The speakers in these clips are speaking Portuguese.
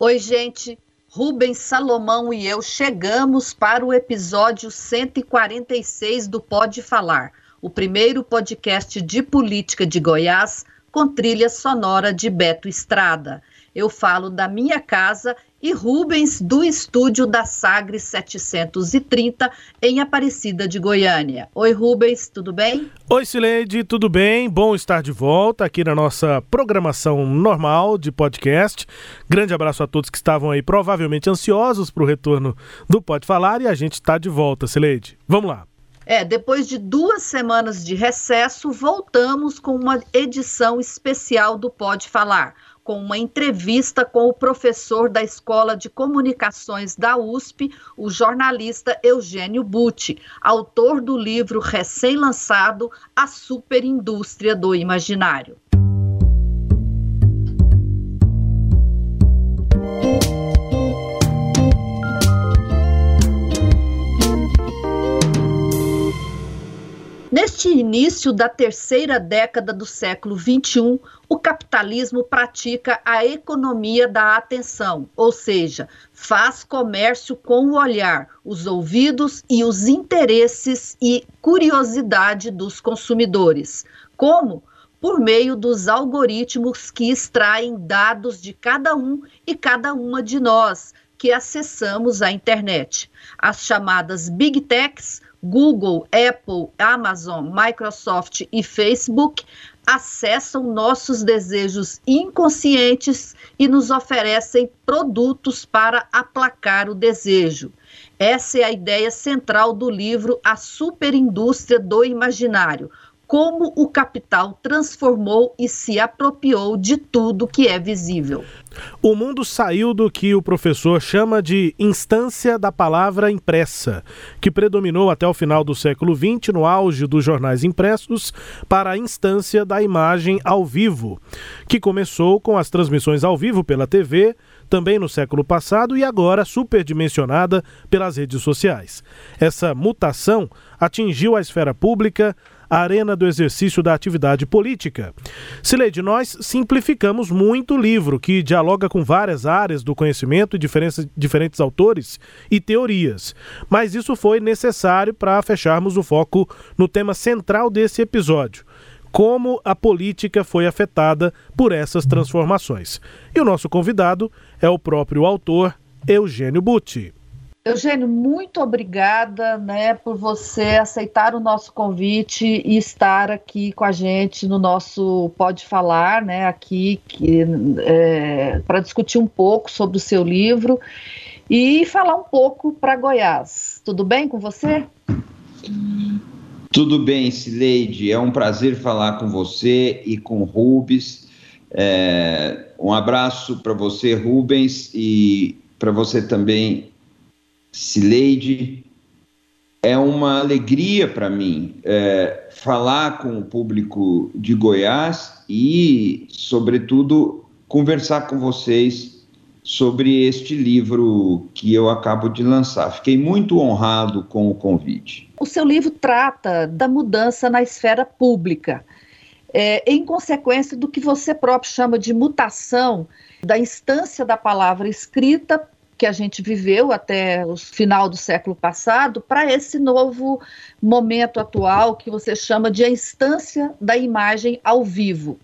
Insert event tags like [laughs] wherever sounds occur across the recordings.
Oi, gente. Rubens Salomão e eu chegamos para o episódio 146 do Pode Falar, o primeiro podcast de política de Goiás com trilha sonora de Beto Estrada. Eu falo da minha casa e Rubens do estúdio da Sagres 730 em Aparecida de Goiânia. Oi Rubens, tudo bem? Oi Sileide, tudo bem? Bom estar de volta aqui na nossa programação normal de podcast. Grande abraço a todos que estavam aí provavelmente ansiosos para o retorno do Pode Falar e a gente está de volta, Sileide. Vamos lá. É, depois de duas semanas de recesso, voltamos com uma edição especial do Pode Falar com uma entrevista com o professor da Escola de Comunicações da USP, o jornalista Eugênio Butti, autor do livro recém-lançado A Superindústria do Imaginário. Neste início da terceira década do século XXI, o capitalismo pratica a economia da atenção, ou seja, faz comércio com o olhar, os ouvidos e os interesses e curiosidade dos consumidores. Como? Por meio dos algoritmos que extraem dados de cada um e cada uma de nós que acessamos a internet. As chamadas Big Techs Google, Apple, Amazon, Microsoft e Facebook acessam nossos desejos inconscientes e nos oferecem produtos para aplacar o desejo. Essa é a ideia central do livro A Superindústria do Imaginário, como o capital transformou e se apropriou de tudo que é visível. O mundo saiu do que o professor chama de instância da palavra impressa, que predominou até o final do século XX, no auge dos jornais impressos, para a instância da imagem ao vivo, que começou com as transmissões ao vivo pela TV, também no século passado e agora superdimensionada pelas redes sociais. Essa mutação atingiu a esfera pública, a arena do exercício da atividade política. Sileide, nós simplificamos muito o livro, que dialoga com várias áreas do conhecimento e diferentes, autores e teorias. Mas isso foi necessário para fecharmos o foco no tema central desse episódio como a política foi afetada por essas transformações. E o nosso convidado é o próprio autor, Eugênio Butti. Eugênio, muito obrigada né, por você aceitar o nosso convite e estar aqui com a gente no nosso Pode Falar, né, aqui é, para discutir um pouco sobre o seu livro e falar um pouco para Goiás. Tudo bem com você? Tudo bem, Sileide. É um prazer falar com você e com Rubens. É, um abraço para você, Rubens, e para você também, Sileide, é uma alegria para mim é, falar com o público de Goiás e, sobretudo, conversar com vocês sobre este livro que eu acabo de lançar. Fiquei muito honrado com o convite. O seu livro trata da mudança na esfera pública, é, em consequência do que você próprio chama de mutação da instância da palavra escrita que a gente viveu até o final do século passado para esse novo momento atual que você chama de a instância da imagem ao vivo.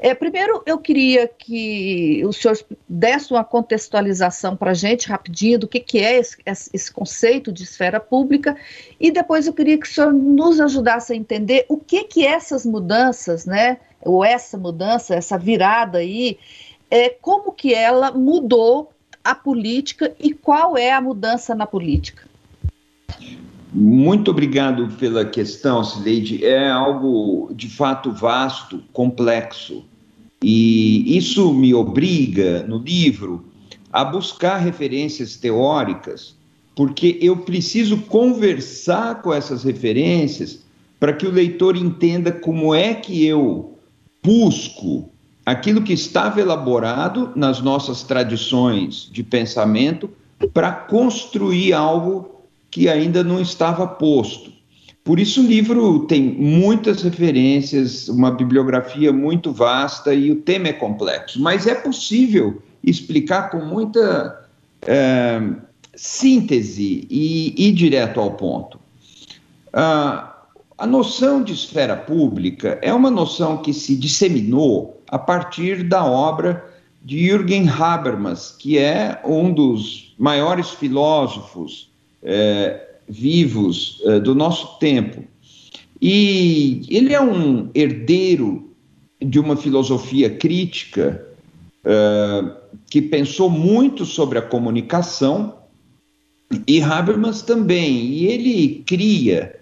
É, primeiro, eu queria que o senhor desse uma contextualização para a gente, rapidinho, do que, que é esse, esse, conceito de esfera pública, e depois eu queria que o senhor nos ajudasse a entender o que, que essas mudanças, né, ou essa mudança, essa virada aí, é, como que ela mudou a política e qual é a mudança na política? Muito obrigado pela questão, Sileide. É algo de fato vasto, complexo. E isso me obriga, no livro, a buscar referências teóricas, porque eu preciso conversar com essas referências para que o leitor entenda como é que eu busco aquilo que estava elaborado nas nossas tradições de pensamento para construir algo que ainda não estava posto. Por isso o livro tem muitas referências, uma bibliografia muito vasta e o tema é complexo, mas é possível explicar com muita é, síntese e ir direto ao ponto. Ah, a noção de esfera pública é uma noção que se disseminou a partir da obra de Jürgen Habermas, que é um dos maiores filósofos é, vivos é, do nosso tempo. E ele é um herdeiro de uma filosofia crítica é, que pensou muito sobre a comunicação, e Habermas também. E ele cria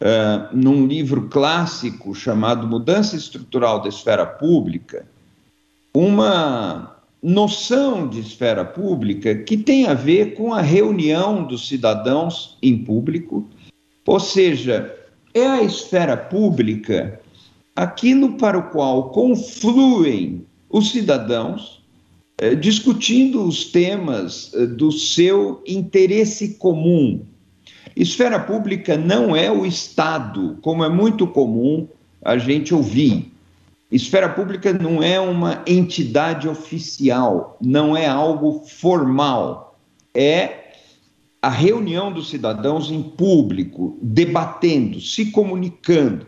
uh, num livro clássico chamado Mudança Estrutural da Esfera Pública, uma noção de esfera pública que tem a ver com a reunião dos cidadãos em público, ou seja, é a esfera pública aquilo para o qual confluem os cidadãos discutindo os temas do seu interesse comum, Esfera pública não é o Estado, como é muito comum a gente ouvir. Esfera pública não é uma entidade oficial, não é algo formal. É a reunião dos cidadãos em público, debatendo, se comunicando.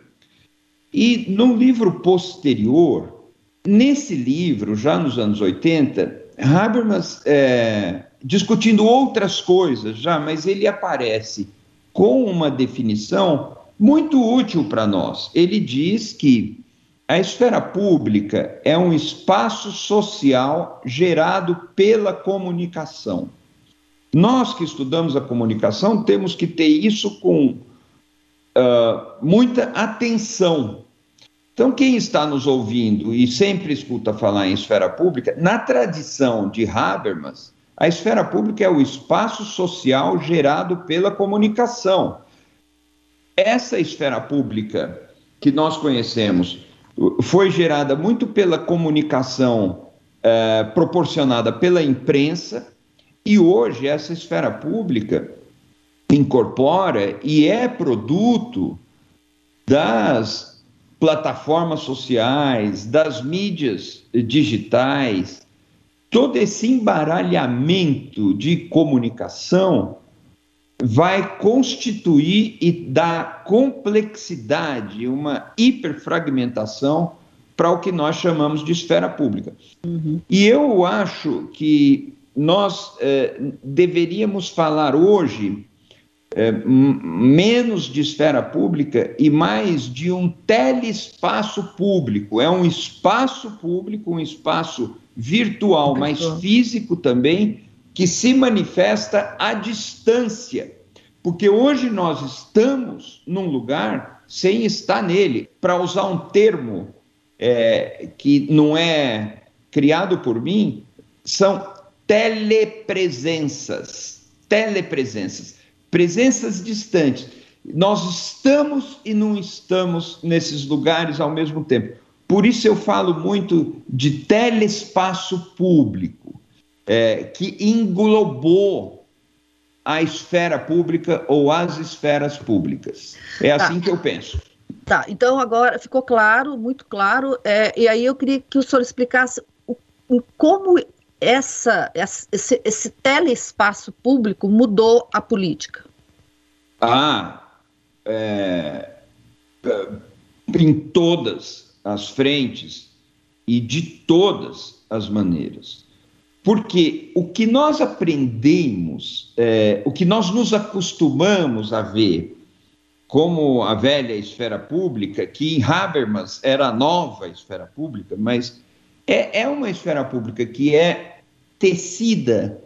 E no livro posterior, nesse livro, já nos anos 80, Habermas é, discutindo outras coisas já, mas ele aparece com uma definição muito útil para nós. Ele diz que a esfera pública é um espaço social gerado pela comunicação. Nós que estudamos a comunicação temos que ter isso com uh, muita atenção. Então, quem está nos ouvindo e sempre escuta falar em esfera pública, na tradição de Habermas, a esfera pública é o espaço social gerado pela comunicação. Essa esfera pública que nós conhecemos foi gerada muito pela comunicação eh, proporcionada pela imprensa, e hoje essa esfera pública incorpora e é produto das plataformas sociais, das mídias digitais, todo esse embaralhamento de comunicação vai constituir e dar complexidade, uma hiperfragmentação para o que nós chamamos de esfera pública. Uhum. E eu acho que nós eh, deveríamos falar hoje é, menos de esfera pública e mais de um telespaço público. É um espaço público, um espaço virtual, mas físico também, que se manifesta à distância. Porque hoje nós estamos num lugar sem estar nele. Para usar um termo é, que não é criado por mim, são telepresenças. Telepresenças presenças distantes. Nós estamos e não estamos nesses lugares ao mesmo tempo. Por isso eu falo muito de telespaço público, é, que englobou a esfera pública ou as esferas públicas. É tá. assim que eu penso. Tá, então agora ficou claro, muito claro, é, e aí eu queria que o senhor explicasse o, como essa, esse, esse telespaço público mudou a política? Ah, é, em todas as frentes e de todas as maneiras. Porque o que nós aprendemos, é, o que nós nos acostumamos a ver como a velha esfera pública, que em Habermas era a nova esfera pública, mas é, é uma esfera pública que é tecida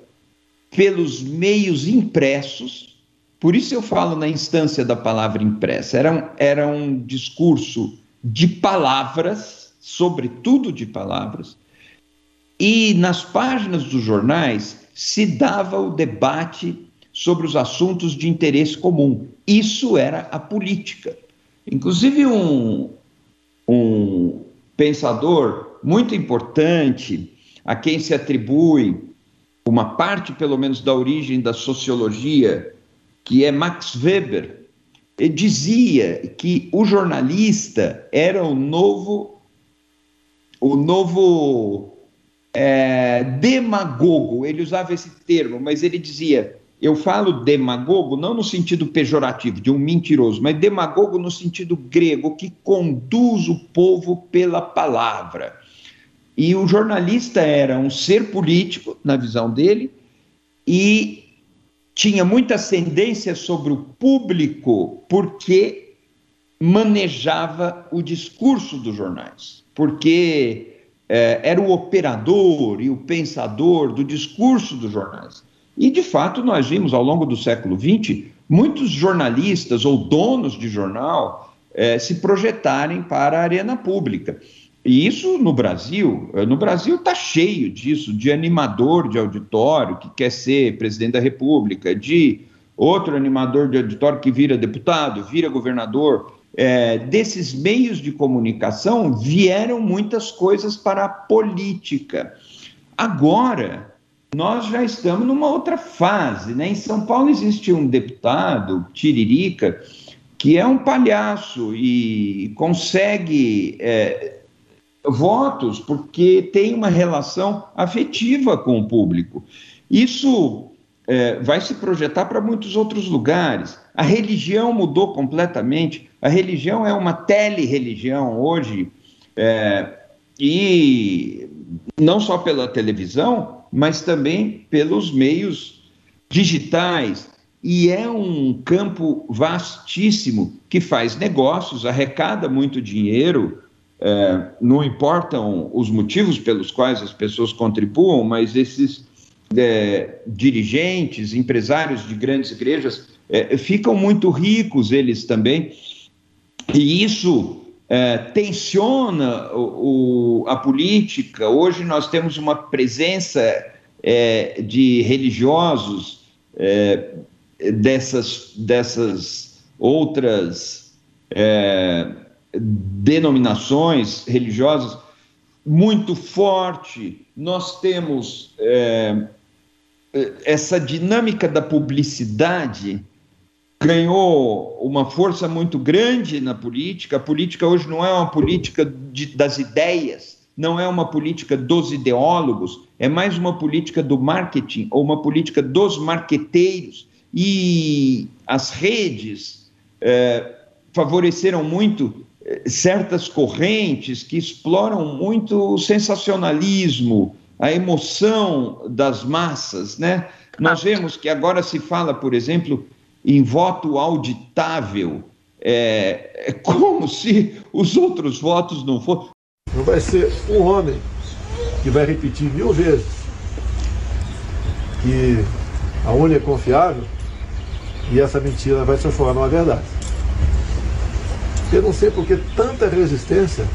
pelos meios impressos, por isso eu falo na instância da palavra impressa, era um, era um discurso de palavras, sobretudo de palavras, e nas páginas dos jornais se dava o debate sobre os assuntos de interesse comum. Isso era a política. Inclusive, um, um pensador muito importante, a quem se atribui uma parte, pelo menos, da origem da sociologia, que é Max Weber, dizia que o jornalista era o novo, o novo é, demagogo. Ele usava esse termo, mas ele dizia: eu falo demagogo não no sentido pejorativo de um mentiroso, mas demagogo no sentido grego que conduz o povo pela palavra. E o jornalista era um ser político, na visão dele, e tinha muita ascendência sobre o público porque manejava o discurso dos jornais, porque é, era o operador e o pensador do discurso dos jornais. E, de fato, nós vimos ao longo do século XX muitos jornalistas ou donos de jornal é, se projetarem para a arena pública. E isso no Brasil, eh, no Brasil está cheio disso, de animador de auditório que quer ser presidente da República, de outro animador de auditório que vira deputado, vira governador. É, desses meios de comunicação vieram muitas coisas para a política. Agora, nós já estamos numa outra fase. Né? Em São Paulo existe um deputado, Tiririca, que é um palhaço e consegue é, votos porque tem uma relação afetiva com o público. Isso é, vai se projetar para muitos outros lugares. A religião mudou completamente. A religião é uma tele-religião hoje, é, e não só pela televisão, mas também pelos meios digitais. E é um campo vastíssimo que faz negócios, arrecada muito dinheiro, é, não importam os motivos pelos quais as pessoas contribuam, mas esses é, dirigentes, empresários de grandes igrejas é, ficam muito ricos, eles também, e isso é, tensiona o, o, a política. Hoje nós temos uma presença é, de religiosos é, dessas, dessas outras denominações religiosas muito forte. Nós temos é, essa dinâmica da publicidade ganhou uma força muito grande na política. A política hoje não é uma política de, das ideias, não é uma política dos ideólogos, é mais uma política do marketing ou uma política dos marqueteiros. E as redes é, favoreceram muito certas correntes que exploram muito o sensacionalismo, a emoção das massas, né? Nós vemos que agora se fala, por exemplo, em voto auditável, é, é como [laughs] se os outros votos não fossem. Não vai ser um homem que vai repetir mil vezes que a urna é confiável e essa mentira vai se transformar numa verdade. Eu não sei por que tanta resistência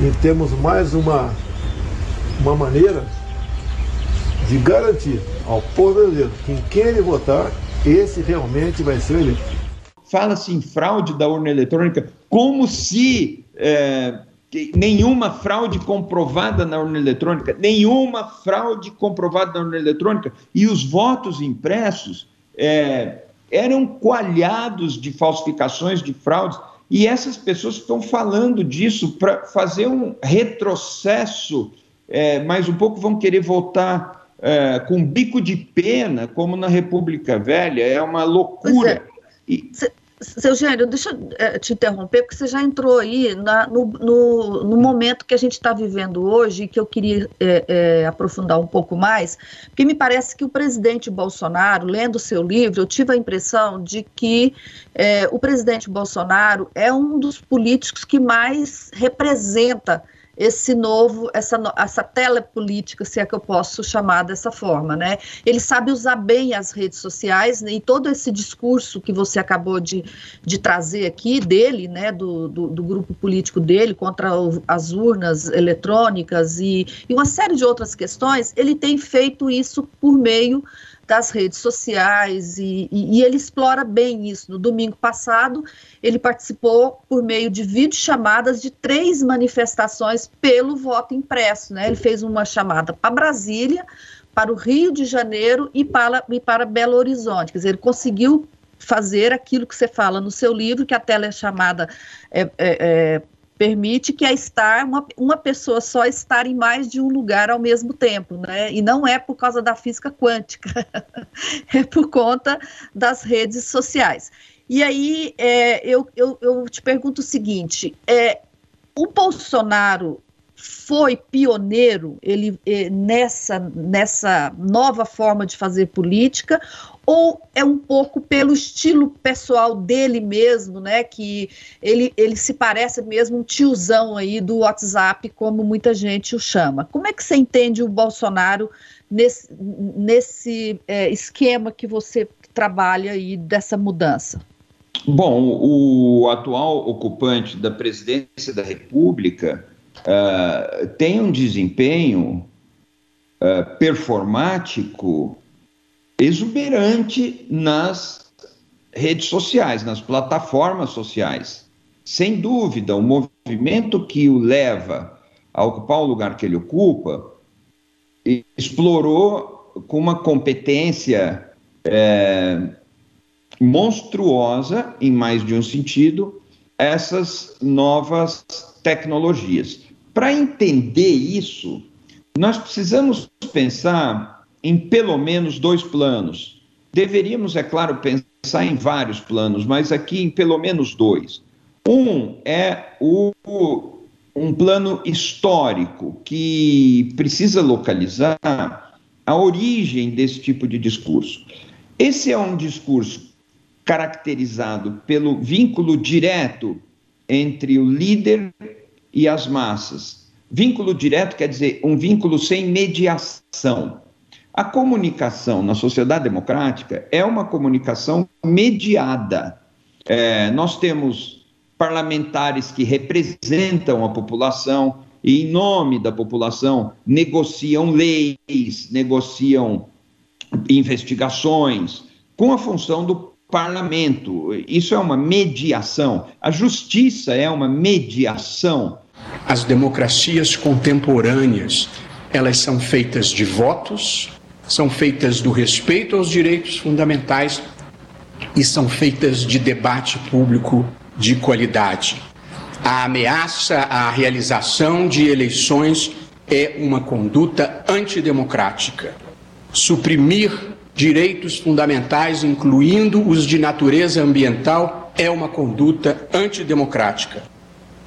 em termos mais uma, uma maneira de garantir ao povo brasileiro que em quem ele votar, esse realmente vai ser eleito. Fala-se em fraude da urna eletrônica como se é, nenhuma fraude comprovada na urna eletrônica, nenhuma fraude comprovada na urna eletrônica, e os votos impressos é, eram coalhados de falsificações, de fraudes. E essas pessoas estão falando disso para fazer um retrocesso, é, mas um pouco vão querer voltar é, com bico de pena, como na República Velha. É uma loucura. É. E... Seu Gênero, deixa eu eh, te interromper, porque você já entrou aí na, no, no, no, momento que a gente está vivendo hoje, que eu queria é, é, aprofundar um pouco mais, porque me parece que o presidente Bolsonaro, lendo o seu livro, eu tive a impressão de que é, o presidente Bolsonaro é um dos políticos que mais representa esse novo, essa, essa telepolítica, se é que eu posso chamar dessa forma, né? Ele sabe usar bem as redes sociais né? e todo esse discurso que você acabou de, de trazer aqui dele, né, do, do, do grupo político dele contra o, as urnas eletrônicas e, e uma série de outras questões, ele tem feito isso por meio das redes sociais e, e, e, ele explora bem isso. No domingo passado, ele participou por meio de videochamadas de três manifestações pelo voto impresso. Né? Ele fez uma chamada para Brasília, para o Rio de Janeiro e para, e para Belo Horizonte. Quer dizer, ele conseguiu fazer aquilo que você fala no seu livro, que a telechamada é, é, é permite que a estar uma, uma pessoa só estar em mais de um lugar ao mesmo tempo, né? E não é por causa da física quântica, [laughs] é por conta das redes sociais. E aí é, eu, eu, eu te pergunto o seguinte: é, o Bolsonaro foi pioneiro ele, é, nessa, nessa nova forma de fazer política ou é um pouco pelo estilo pessoal dele mesmo, né? Que ele, ele se parece mesmo um tiozão aí do WhatsApp, como muita gente o chama. Como é que você entende o Bolsonaro nesse, nesse é, esquema que você trabalha aí dessa mudança? Bom, o atual ocupante da presidência da República uh, tem um desempenho uh, performático exuberante nas redes sociais, nas plataformas sociais. Sem dúvida, o movimento que o leva a ocupar o lugar que ele ocupa explorou com uma competência é, monstruosa, em mais de um sentido, essas novas tecnologias. Para entender isso, nós precisamos pensar em pelo menos dois planos. Deveríamos, é claro, pensar em vários planos, mas aqui em pelo menos dois. Um é o, um plano histórico que precisa localizar a origem desse tipo de discurso. Esse é um discurso caracterizado pelo vínculo direto entre o líder e as massas. Vínculo direto quer dizer um vínculo sem mediação. A comunicação na sociedade democrática é uma comunicação mediada. É, nós temos parlamentares que representam a população e, em nome da população, negociam leis, negociam investigações, com a função do parlamento. Isso é uma mediação. A justiça é uma mediação. As democracias contemporâneas, elas são feitas de votos, são feitas do respeito aos direitos fundamentais e são feitas de debate público de qualidade. A ameaça à realização de eleições é uma conduta antidemocrática. Suprimir direitos fundamentais, incluindo os de natureza ambiental, é uma conduta antidemocrática.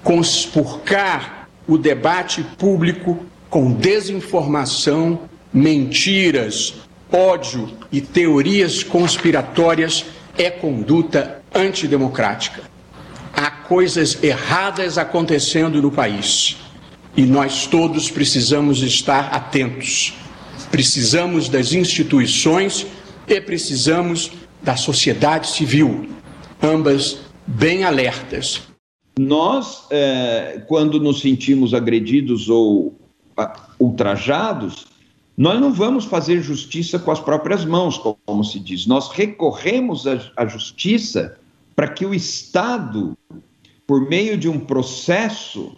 Conspurcar o debate público com desinformação mentiras, ódio e teorias conspiratórias é conduta antidemocrática. Há coisas erradas acontecendo no país e nós todos precisamos estar atentos. Precisamos das instituições e precisamos da sociedade civil, ambas bem alertas. Nós, é, quando nos sentimos agredidos ou ultrajados, nós não vamos fazer justiça com as próprias mãos, como se diz. Nós recorremos à justiça para que o Estado, por meio de um processo,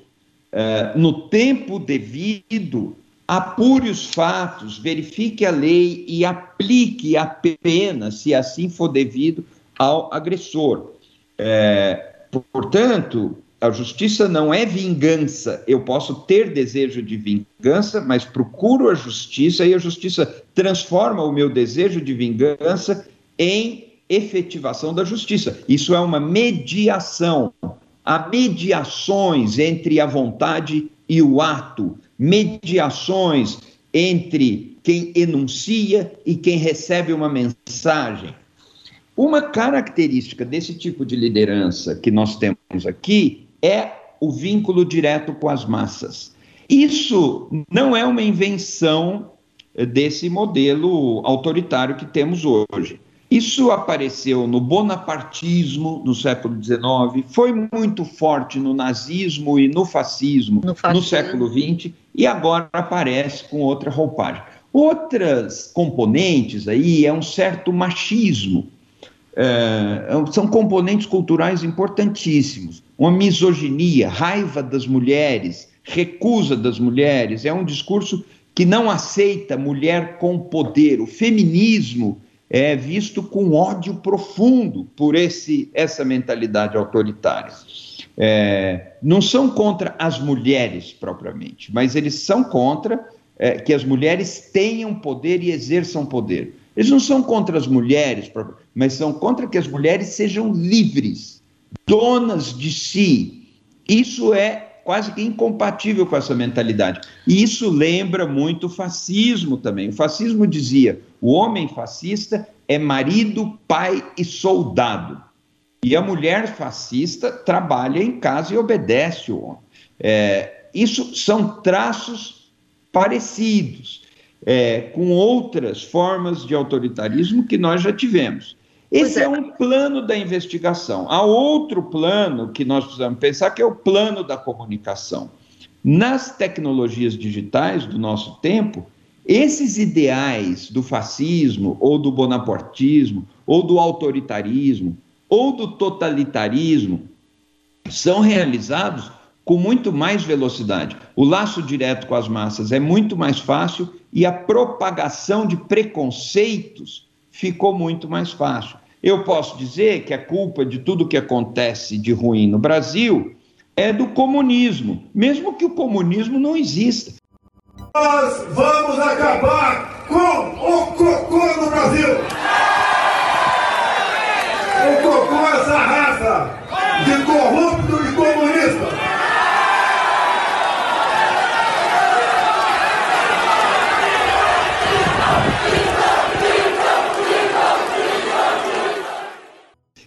eh, no tempo devido, apure os fatos, verifique a lei e aplique a pena, se assim for devido, ao agressor. É, portanto, a justiça não é vingança. Eu posso ter desejo de vingança, mas procuro a justiça e a justiça transforma o meu desejo de vingança em efetivação da justiça. Isso é uma mediação. Há mediações entre a vontade e o ato, mediações entre quem enuncia e quem recebe uma mensagem. Uma característica desse tipo de liderança que nós temos aqui é o vínculo direto com as massas. Isso não é uma invenção desse modelo autoritário que temos hoje. Isso apareceu no bonapartismo no século XIX, foi muito forte no nazismo e no fascismo no, fascismo. no século XX e agora aparece com outra roupagem. Outras componentes aí é um certo machismo, é, são componentes culturais importantíssimos. Uma misoginia, raiva das mulheres, recusa das mulheres, é um discurso que não aceita mulher com poder. O feminismo é visto com ódio profundo por esse, essa mentalidade autoritária. É, não são contra as mulheres propriamente, mas eles são contra é, que as mulheres tenham poder e exerçam poder. Eles não são contra as mulheres, mas são contra que as mulheres sejam livres, donas de si. Isso é quase que incompatível com essa mentalidade. E isso lembra muito o fascismo também. O fascismo dizia: o homem fascista é marido, pai e soldado. E a mulher fascista trabalha em casa e obedece o homem. É, isso são traços parecidos é, com outras formas de autoritarismo que nós já tivemos. Esse é. é. um plano da investigação. Há outro plano que nós precisamos pensar, que é o plano da comunicação. Nas tecnologias digitais do nosso tempo, esses ideais do fascismo, ou do bonapartismo, ou do autoritarismo, ou do totalitarismo, são realizados com muito mais velocidade. O laço direto com as massas é muito mais fácil e a propagação de preconceitos ficou muito mais fácil. Eu posso dizer que a culpa de tudo que acontece de ruim no Brasil é do comunismo, mesmo que o comunismo não exista. Nós vamos acabar com o cocô no Brasil! O cocô é essa raça de corrupto e comunista!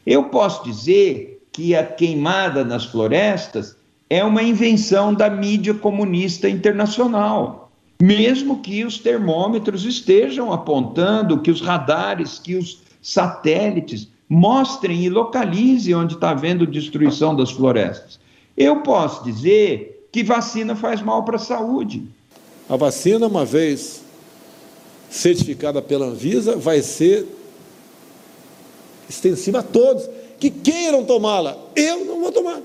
Eu posso dizer que a queimada nas florestas é uma invenção da mídia comunista internacional. Mesmo que os termômetros estejam apontando, que os radares, que os satélites mostrem e localizem onde está havendo destruição das florestas. Eu posso dizer que vacina faz mal para a saúde. A vacina, uma vez certificada pela Anvisa, vai ser extensiva a todos que queiram tomá-la. Eu não vou tomar.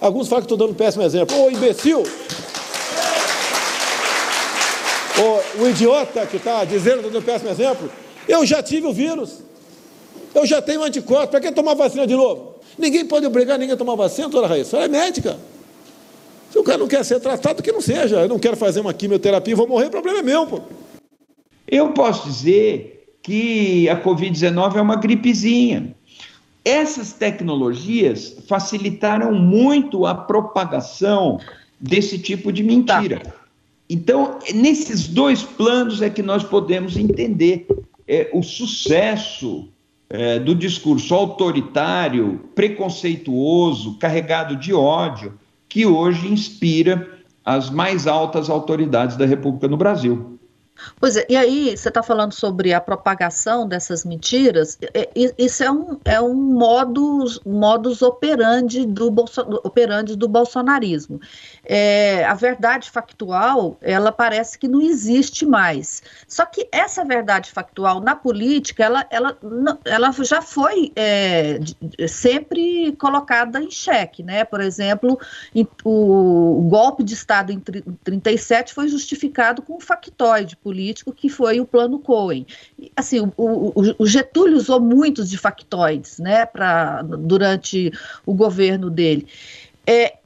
Alguns falam que estou dando um péssimo exemplo. Ô imbecil! Ô, o idiota que está dizendo dando um péssimo exemplo, eu já tive o vírus. Eu já tenho anticorpos. Para que tomar vacina de novo? Ninguém pode obrigar ninguém a tomar vacina, doutora Raíssa. Ela é médica. Se o cara não quer ser tratado, que não seja. Eu não quero fazer uma quimioterapia vou morrer, o problema é meu. Pô. Eu posso dizer que a Covid-19 é uma gripezinha. Essas tecnologias facilitaram muito a propagação desse tipo de mentira. Tá. Então, nesses dois planos é que nós podemos entender é, o sucesso é, do discurso autoritário, preconceituoso, carregado de ódio, que hoje inspira as mais altas autoridades da República no Brasil. Pois é, e aí você está falando sobre a propagação dessas mentiras, isso é um, é um modus, modus operandi do, bolso, operandi do bolsonarismo. É, a verdade factual, ela parece que não existe mais. Só que essa verdade factual na política, ela, ela, ela já foi é, sempre colocada em xeque, né? Por exemplo, o, o golpe de Estado em 37 foi justificado com um factoide político que foi o plano Cohen. Assim, o, o, o Getúlio usou muitos de factoides, né, pra, durante o governo dele. É,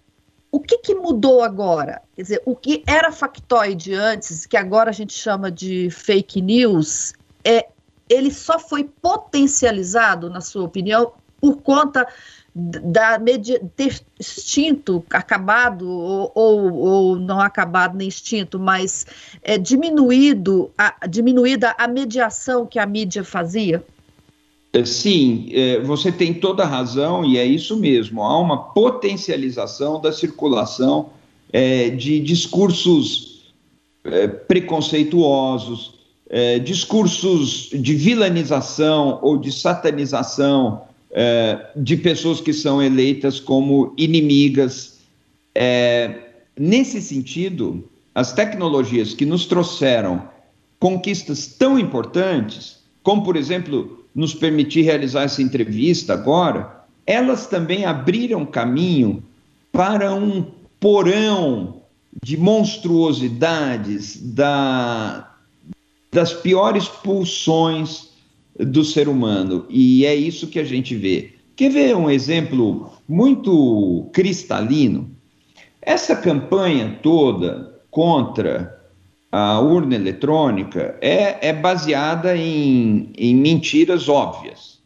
o que, que, mudou agora? Quer dizer, o que era factoide antes, que agora a gente chama de fake news, é, ele só foi potencializado, na sua opinião, por conta da ter extinto, acabado ou, ou, ou, não acabado nem extinto, mas é, diminuído a, diminuída a mediação que a mídia fazia? É, sim, é, você tem toda a razão e é isso mesmo. Há uma potencialização da circulação é, de discursos preconceituosos, discursos de vilanização ou de satanização é, de pessoas que são eleitas como inimigas. É, nesse sentido, as tecnologias que nos trouxeram conquistas tão importantes, como, por exemplo, nos permitir realizar essa entrevista agora, elas também abriram caminho para um porão de monstruosidades, da, das piores pulsões do ser humano. E é isso que a gente vê. Quer ver um exemplo muito cristalino? Essa campanha toda contra a urna eletrônica é, é baseada em, em mentiras óbvias.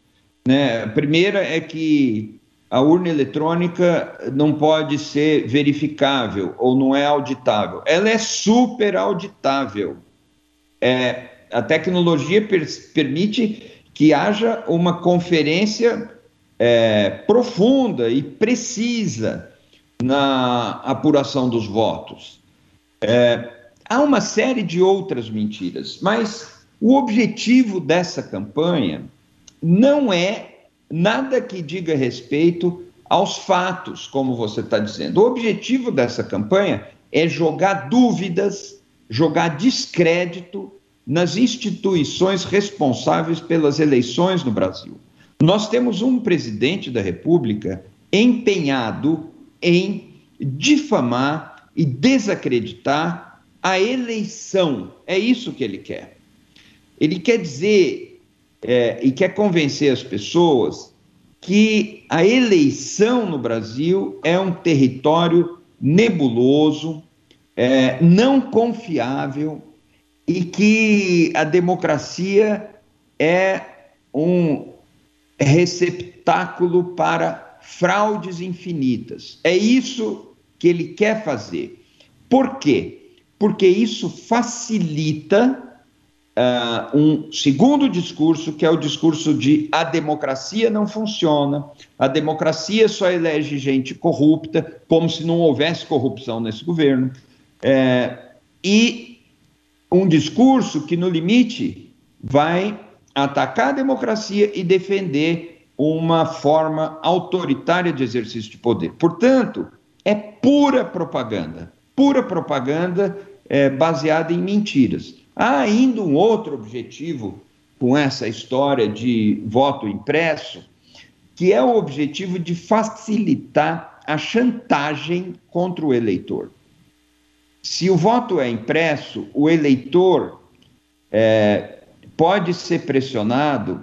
Né? A primeira é que a urna eletrônica não pode ser verificável ou não é auditável. Ela é super auditável. É, a tecnologia per permite que haja uma conferência é, profunda e precisa na apuração dos votos. É, há uma série de outras mentiras, mas o objetivo dessa campanha não é nada que diga respeito aos fatos, como você está dizendo. O objetivo dessa campanha é jogar dúvidas, jogar descrédito nas instituições responsáveis pelas eleições no Brasil. Nós temos um presidente da República empenhado em difamar e desacreditar a eleição. É isso que ele quer. Ele quer dizer é, e quer convencer as pessoas que a eleição no Brasil é um território nebuloso, é, não confiável, e que a democracia é um receptáculo para fraudes infinitas. É isso que ele quer fazer. Por quê? Porque isso facilita uh, um segundo discurso, que é o discurso de a democracia não funciona, a democracia só elege gente corrupta, como se não houvesse corrupção nesse governo. É, e um discurso que, no limite, vai atacar a democracia e defender uma forma autoritária de exercício de poder. Portanto, é pura propaganda, pura propaganda é, baseada em mentiras. Há ainda um outro objetivo com essa história de voto impresso, que é o objetivo de facilitar a chantagem contra o eleitor. Se o voto é impresso, o eleitor é, pode ser pressionado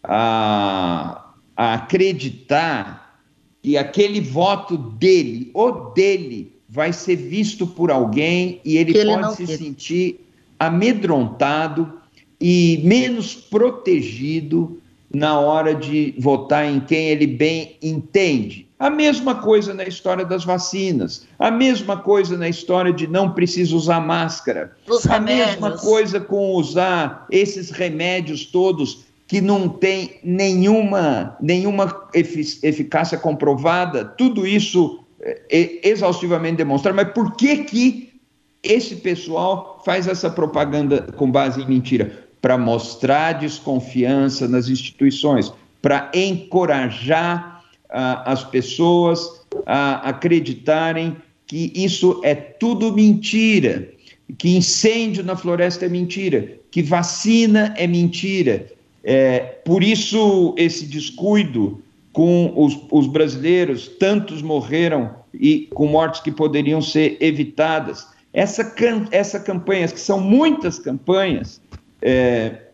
a, a acreditar que aquele voto dele, ou dele, vai ser visto por alguém e ele, ele pode se quer. sentir amedrontado e menos protegido na hora de votar em quem ele bem entende. A mesma coisa na história das vacinas, a mesma coisa na história de não precisa usar máscara, Os a remédios. mesma coisa com usar esses remédios todos que não tem nenhuma, nenhuma eficácia comprovada, tudo isso é exaustivamente demonstrado, mas por que que esse pessoal faz essa propaganda com base em mentira? Para mostrar desconfiança nas instituições, para encorajar as pessoas a acreditarem que isso é tudo mentira, que incêndio na floresta é mentira, que vacina é mentira. É, por isso, esse descuido com os, os brasileiros, tantos morreram e com mortes que poderiam ser evitadas. Essa, essa campanha, que são muitas campanhas, é,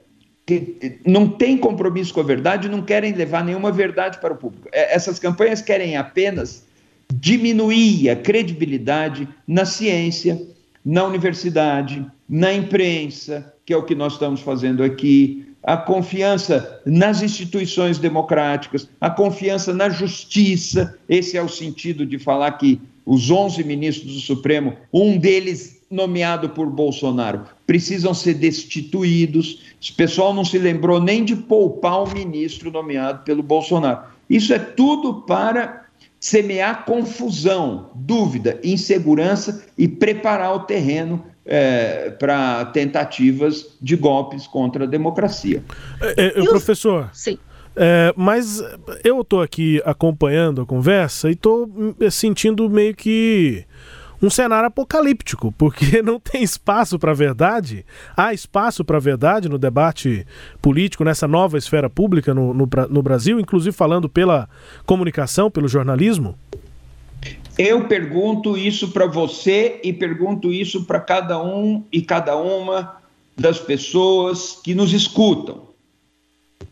que não têm compromisso com a verdade, não querem levar nenhuma verdade para o público. É, essas campanhas querem apenas diminuir a credibilidade na ciência, na universidade, na imprensa, que é o que nós estamos fazendo aqui, a confiança nas instituições democráticas, a confiança na justiça. Esse é o sentido de falar que os 11 ministros do Supremo, um deles nomeado por Bolsonaro precisam ser destituídos. Esse pessoal não se lembrou nem de poupar o ministro nomeado pelo Bolsonaro. Isso é tudo para semear confusão, dúvida, insegurança e preparar o terreno é, para tentativas de golpes contra a democracia. É, é, professor. Sim. É, mas eu estou aqui acompanhando a conversa e estou hum, sentindo meio que um cenário apocalíptico, porque [laughs] não tem espaço para a verdade. Há espaço para a verdade no debate político, nessa nova esfera pública no, no, no Brasil, inclusive falando pela comunicação, pelo jornalismo? Eu pergunto isso para você e pergunto isso para cada um e cada uma das pessoas que nos escutam.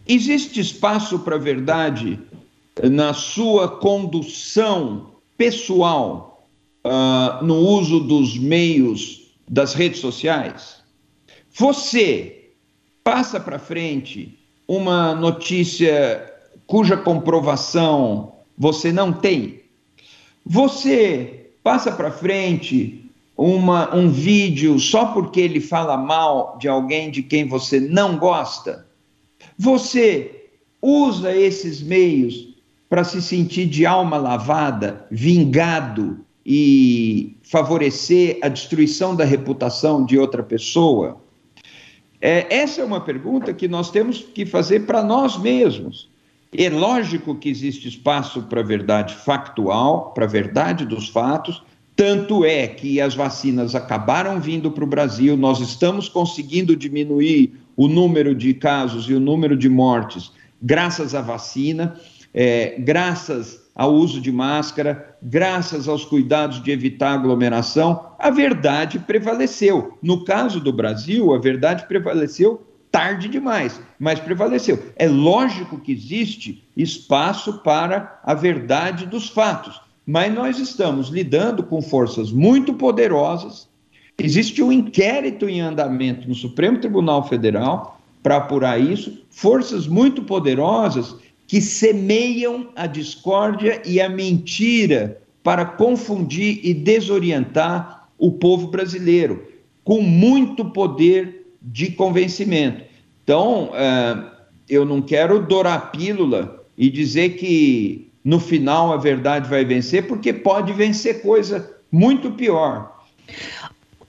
Existe espaço para a verdade na sua condução pessoal uh, no uso dos meios das redes sociais? Você passa para frente uma notícia cuja comprovação você não tem? Você passa para frente uma, um vídeo só porque ele fala mal de alguém de quem você não gosta? Você usa esses meios para se sentir de alma lavada, vingado e favorecer a destruição da reputação de outra pessoa? É, essa é uma pergunta que nós temos que fazer para nós mesmos. É lógico que existe espaço para a verdade factual, para a verdade dos fatos, tanto é que as vacinas acabaram vindo para o Brasil, nós estamos conseguindo diminuir o número de casos e o número de mortes graças à vacina, é, graças ao uso de máscara, graças aos cuidados de evitar aglomeração, a verdade prevaleceu. No caso do Brasil, a verdade prevaleceu tarde demais, mas prevaleceu. É lógico que existe espaço para a verdade dos fatos, mas nós estamos lidando com forças muito poderosas. Existe um inquérito em andamento no Supremo Tribunal Federal para apurar isso, forças muito poderosas que semeiam a discórdia e a mentira para confundir e desorientar o povo brasileiro, com muito poder de convencimento. Então, é, eu não quero dourar a pílula e dizer que no final a verdade vai vencer, porque pode vencer coisa muito pior.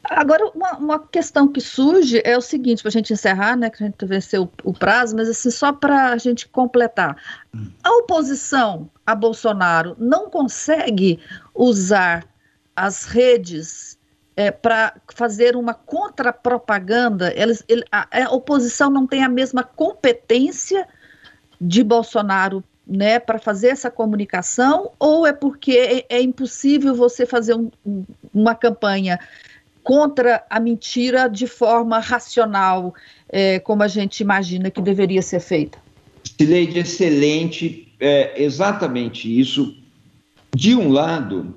Agora, uma, uma, questão que surge é o seguinte, para a gente encerrar, né, que a gente venceu o, o prazo, mas assim, só para a gente completar. A oposição a Bolsonaro não consegue usar as redes é, para fazer uma contrapropaganda, eles, ele, a, a, oposição não tem a mesma competência de Bolsonaro né, para fazer essa comunicação, ou é porque é, é impossível você fazer um, uma campanha contra a mentira de forma racional, é, como a gente imagina que deveria ser feita? Sileide, excelente, é exatamente isso. De um lado,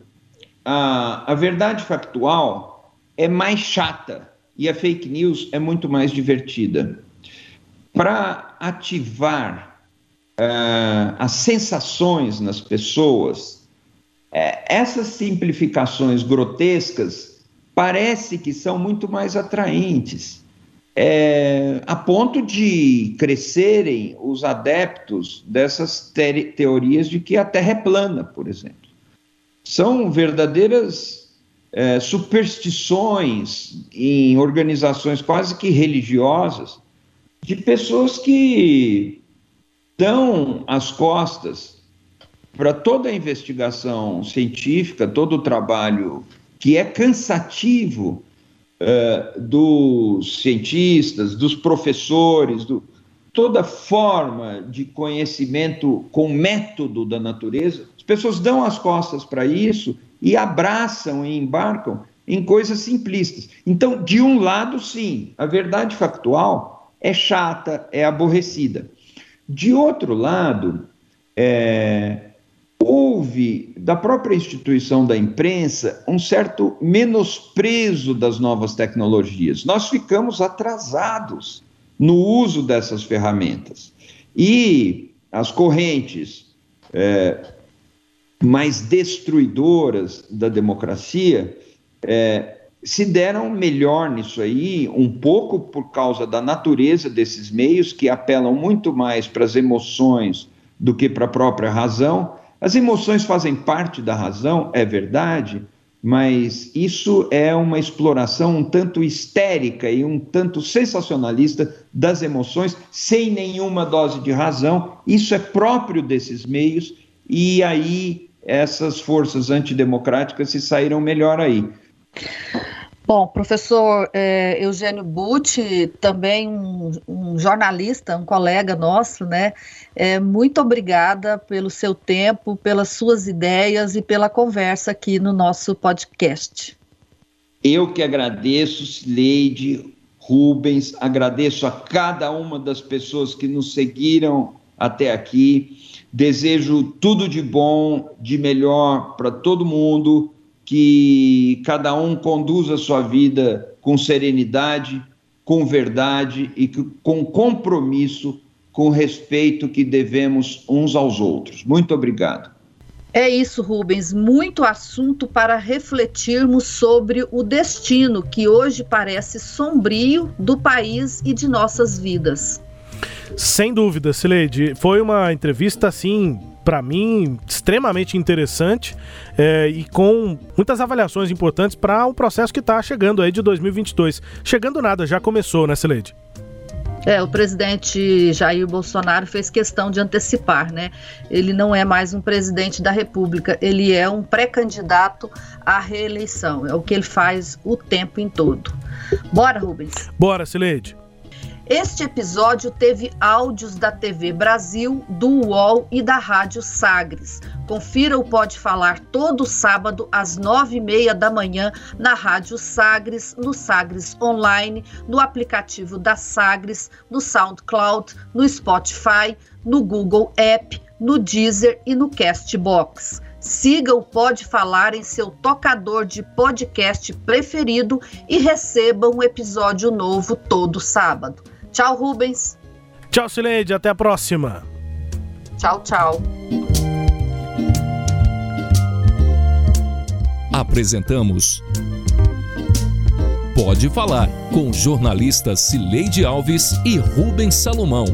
a, a verdade factual é mais chata e a fake news é muito mais divertida. Para ativar uh, as sensações nas pessoas, uh, essas simplificações grotescas parece que são muito mais atraentes. É, a ponto de crescerem os adeptos dessas te teorias de que a Terra é plana, por exemplo são verdadeiras é, superstições em organizações quase que religiosas de pessoas que dão as costas para toda a investigação científica, todo o trabalho que é cansativo uh, dos cientistas, dos professores, do, toda forma de conhecimento com método da natureza, as pessoas dão as costas para isso e abraçam e embarcam em coisas simplistas. Então, de um lado, sim, a verdade factual é chata, é aborrecida. De outro lado, é, houve, da própria instituição da imprensa, um certo menosprezo das novas tecnologias. Nós ficamos atrasados no uso dessas ferramentas. E as correntes é, mais destruidoras da democracia é, se deram melhor nisso aí, um pouco por causa da natureza desses meios, que apelam muito mais para as emoções do que para a própria razão, As emoções fazem parte da razão, é verdade, mas isso é uma exploração um tanto histérica e um tanto sensacionalista das emoções, sem nenhuma dose de razão. Isso é próprio desses meios, e aí essas forças antidemocráticas se saíram melhor aí. Bom, professor é, Eugênio Butti, também um, um, jornalista, um colega nosso, né? É, muito obrigada pelo seu tempo, pelas suas ideias e pela conversa aqui no nosso podcast. Eu que agradeço, Leide, Rubens, agradeço a cada uma das pessoas que nos seguiram até aqui. Desejo tudo de bom, de melhor para todo mundo que cada um conduza a sua vida com serenidade, com verdade e com compromisso, com respeito que devemos uns aos outros. Muito obrigado. É isso, Rubens. Muito assunto para refletirmos sobre o destino que hoje parece sombrio do país e de nossas vidas. Sem dúvida, Sileide. Foi uma entrevista assim para mim, extremamente interessante é, e com muitas avaliações importantes para o um processo que está chegando aí de 2022. Chegando nada, já começou, né, Sileide? É, o presidente Jair Bolsonaro fez questão de antecipar, né? Ele não é mais um presidente da República, ele é um pré-candidato à reeleição. É o que ele faz o tempo em todo. Bora, Rubens? Bora, Sileide. Este episódio teve áudios da TV Brasil, do UOL e da Rádio Sagres. Confira o Pode Falar todo sábado às nove e meia da manhã na Rádio Sagres, no Sagres Online, no aplicativo da Sagres, no SoundCloud, no Spotify, no Google App, no Deezer e no Castbox. Siga o Pode Falar em seu tocador de podcast preferido e receba um episódio novo todo sábado. Tchau, Rubens. Tchau, Sileide. Até a próxima. Tchau, tchau. Apresentamos Pode Falar com jornalistas Cileide Alves e Rubens Salomão.